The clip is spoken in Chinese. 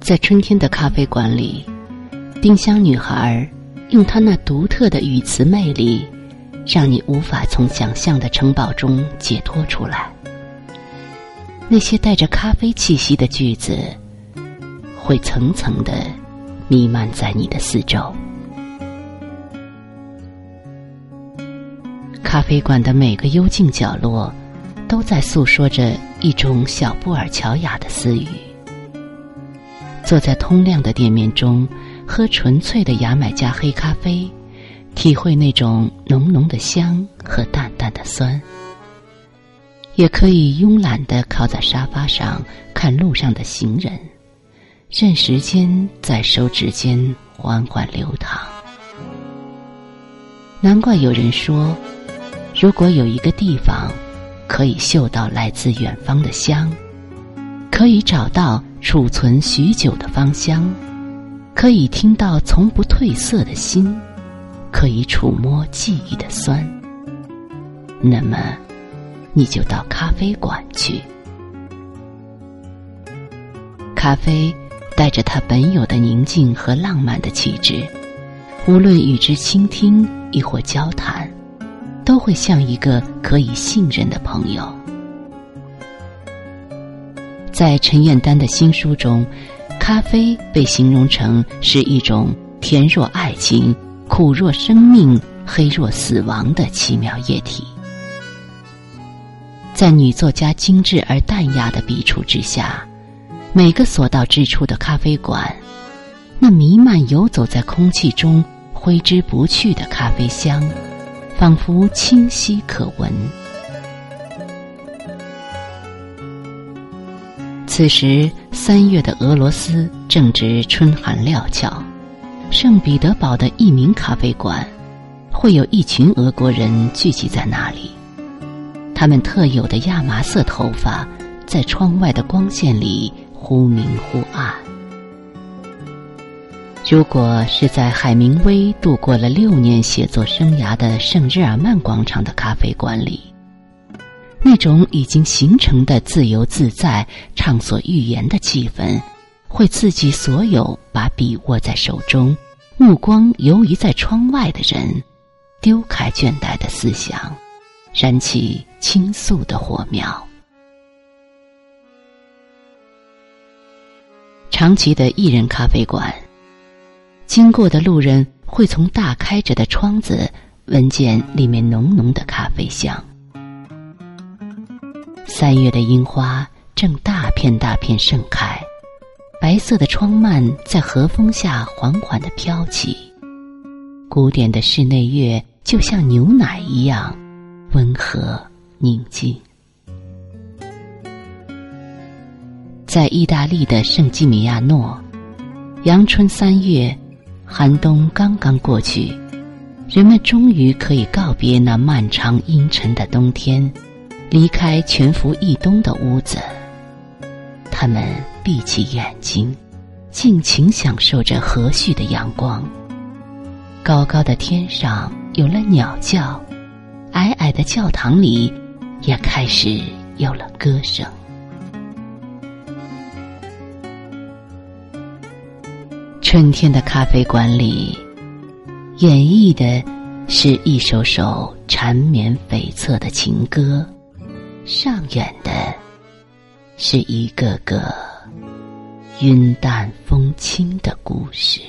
在春天的咖啡馆里，丁香女孩用她那独特的语词魅力，让你无法从想象的城堡中解脱出来。那些带着咖啡气息的句子，会层层的弥漫在你的四周。咖啡馆的每个幽静角落，都在诉说着一种小布尔乔亚的私语。坐在通亮的店面中，喝纯粹的牙买加黑咖啡，体会那种浓浓的香和淡淡的酸。也可以慵懒的靠在沙发上看路上的行人，任时间在手指间缓缓流淌。难怪有人说，如果有一个地方可以嗅到来自远方的香，可以找到储存许久的芳香，可以听到从不褪色的心，可以触摸记忆的酸，那么。你就到咖啡馆去。咖啡带着它本有的宁静和浪漫的气质，无论与之倾听亦或交谈，都会像一个可以信任的朋友。在陈燕丹的新书中，咖啡被形容成是一种甜若爱情、苦若生命、黑若死亡的奇妙液体。在女作家精致而淡雅的笔触之下，每个所到之处的咖啡馆，那弥漫游走在空气中、挥之不去的咖啡香，仿佛清晰可闻。此时，三月的俄罗斯正值春寒料峭，圣彼得堡的一名咖啡馆，会有一群俄国人聚集在那里。他们特有的亚麻色头发，在窗外的光线里忽明忽暗。如果是在海明威度过了六年写作生涯的圣日耳曼广场的咖啡馆里，那种已经形成的自由自在、畅所欲言的气氛，会刺激所有把笔握在手中、目光游移在窗外的人，丢开倦怠的思想。燃起倾诉的火苗。长崎的艺人咖啡馆，经过的路人会从大开着的窗子闻见里面浓浓的咖啡香。三月的樱花正大片大片盛开，白色的窗幔在和风下缓缓的飘起，古典的室内乐就像牛奶一样。温和宁静，在意大利的圣基米亚诺，阳春三月，寒冬刚刚过去，人们终于可以告别那漫长阴沉的冬天，离开全伏一冬的屋子。他们闭起眼睛，尽情享受着和煦的阳光。高高的天上有了鸟叫。矮矮的教堂里，也开始有了歌声。春天的咖啡馆里，演绎的是一首首缠绵悱恻的情歌，上演的是一个个云淡风轻的故事。